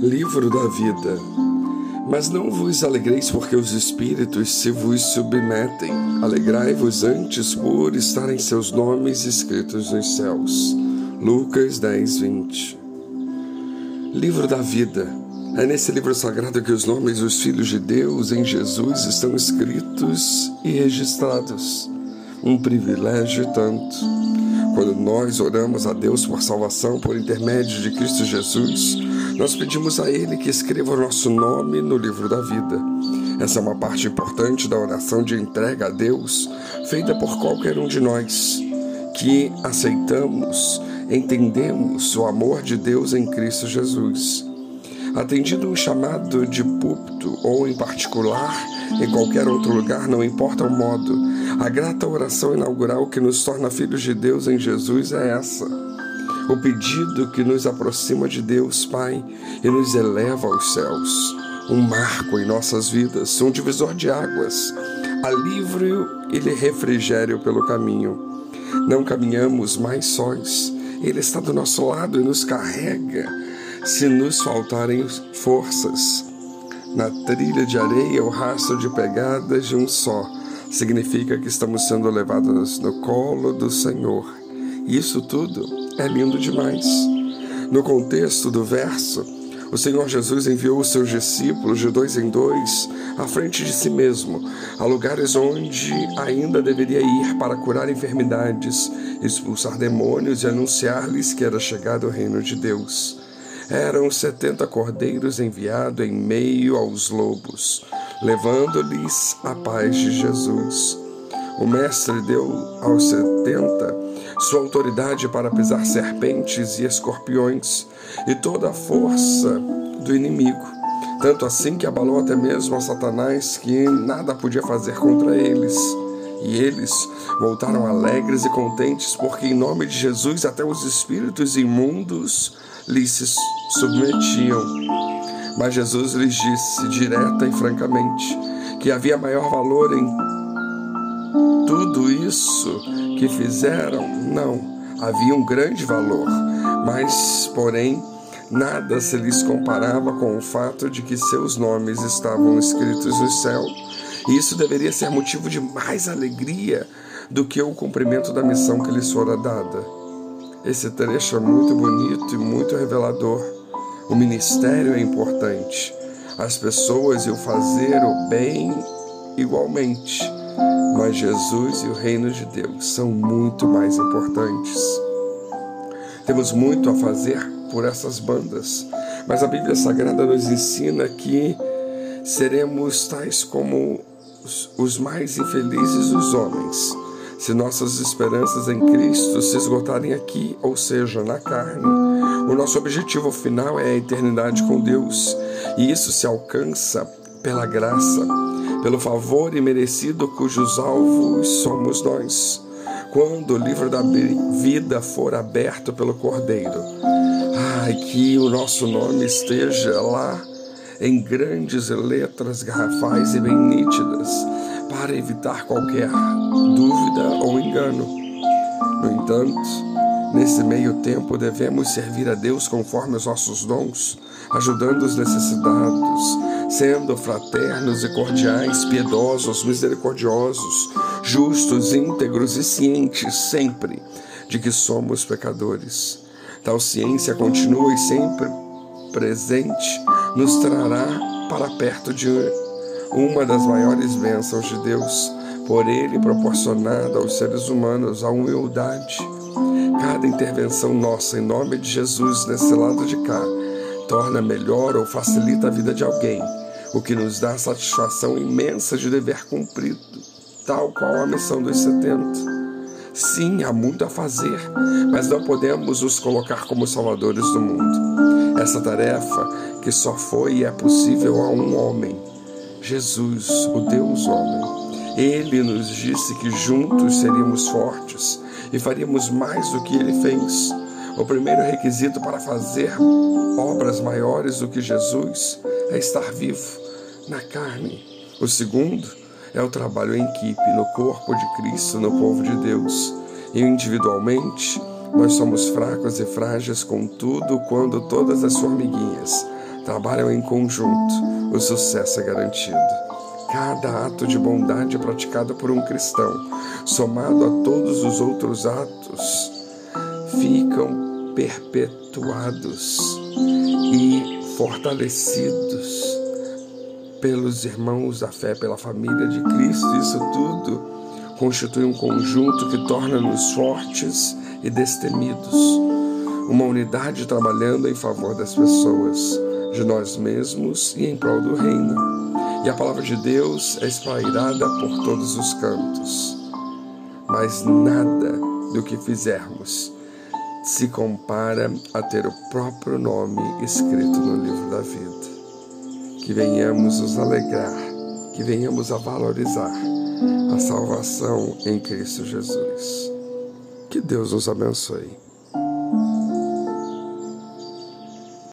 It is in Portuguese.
Livro da vida. Mas não vos alegreis porque os espíritos se vos submetem. Alegrai-vos antes por estarem seus nomes escritos nos céus. Lucas 10, 20. Livro da vida. É nesse livro sagrado que os nomes dos filhos de Deus em Jesus estão escritos e registrados. Um privilégio tanto. Quando nós oramos a Deus por salvação por intermédio de Cristo Jesus, nós pedimos a Ele que escreva o nosso nome no livro da vida. Essa é uma parte importante da oração de entrega a Deus, feita por qualquer um de nós, que aceitamos, entendemos o amor de Deus em Cristo Jesus. Atendido um chamado de púlpito ou em particular, em qualquer outro lugar, não importa o modo, a grata oração inaugural que nos torna filhos de Deus em Jesus é essa o pedido que nos aproxima de Deus, Pai, e nos eleva aos céus. Um marco em nossas vidas, um divisor de águas, alívio e refrigério pelo caminho. Não caminhamos mais sós, Ele está do nosso lado e nos carrega se nos faltarem forças. Na trilha de areia, o rastro de pegadas de um só significa que estamos sendo levados no colo do Senhor. Isso tudo é lindo demais. No contexto do verso, o Senhor Jesus enviou os seus discípulos de dois em dois à frente de si mesmo, a lugares onde ainda deveria ir para curar enfermidades, expulsar demônios e anunciar-lhes que era chegado o reino de Deus. Eram setenta cordeiros enviados em meio aos lobos, levando-lhes a paz de Jesus. O Mestre deu aos setenta sua autoridade para pisar serpentes e escorpiões e toda a força do inimigo. Tanto assim que abalou até mesmo a Satanás, que nada podia fazer contra eles. E eles voltaram alegres e contentes, porque em nome de Jesus até os espíritos imundos lhes se submetiam. Mas Jesus lhes disse direta e francamente que havia maior valor em tudo isso que fizeram, não, havia um grande valor, mas, porém, nada se lhes comparava com o fato de que seus nomes estavam escritos no céu. E isso deveria ser motivo de mais alegria do que o cumprimento da missão que lhes fora dada. Esse trecho é muito bonito e muito revelador. O ministério é importante, as pessoas e o fazer o bem igualmente mas Jesus e o reino de Deus são muito mais importantes. Temos muito a fazer por essas bandas, mas a Bíblia Sagrada nos ensina que seremos tais como os mais infelizes dos homens, se nossas esperanças em Cristo se esgotarem aqui, ou seja, na carne. O nosso objetivo final é a eternidade com Deus, e isso se alcança pela graça pelo favor imerecido cujos alvos somos nós. Quando o livro da vida for aberto pelo Cordeiro, ai, que o nosso nome esteja lá em grandes letras garrafais e bem nítidas, para evitar qualquer dúvida ou engano. No entanto, nesse meio tempo devemos servir a Deus conforme os nossos dons, ajudando os necessitados, sendo fraternos e cordiais, piedosos, misericordiosos, justos, íntegros e cientes sempre de que somos pecadores. Tal ciência continua e sempre presente nos trará para perto de uma das maiores bênçãos de Deus, por Ele proporcionada aos seres humanos a humildade. Cada intervenção nossa em nome de Jesus nesse lado de cá torna melhor ou facilita a vida de alguém, o que nos dá satisfação imensa de dever cumprido, tal qual a missão dos 70. Sim, há muito a fazer, mas não podemos os colocar como salvadores do mundo. Essa tarefa que só foi e é possível a um homem, Jesus, o Deus homem. Ele nos disse que juntos seríamos fortes e faríamos mais do que ele fez. O primeiro requisito para fazer obras maiores do que Jesus é estar vivo na carne. O segundo é o trabalho em equipe, no corpo de Cristo, no povo de Deus. E individualmente, nós somos fracos e frágeis, contudo, quando todas as formiguinhas trabalham em conjunto, o sucesso é garantido. Cada ato de bondade praticado por um cristão, somado a todos os outros atos, ficam perpetuados e fortalecidos pelos irmãos da fé, pela família de Cristo. Isso tudo constitui um conjunto que torna-nos fortes e destemidos. Uma unidade trabalhando em favor das pessoas, de nós mesmos e em prol do reino. E a palavra de Deus é esprairada por todos os cantos. Mas nada do que fizermos se compara a ter o próprio nome escrito no livro da vida. Que venhamos nos alegrar, que venhamos a valorizar a salvação em Cristo Jesus. Que Deus nos abençoe.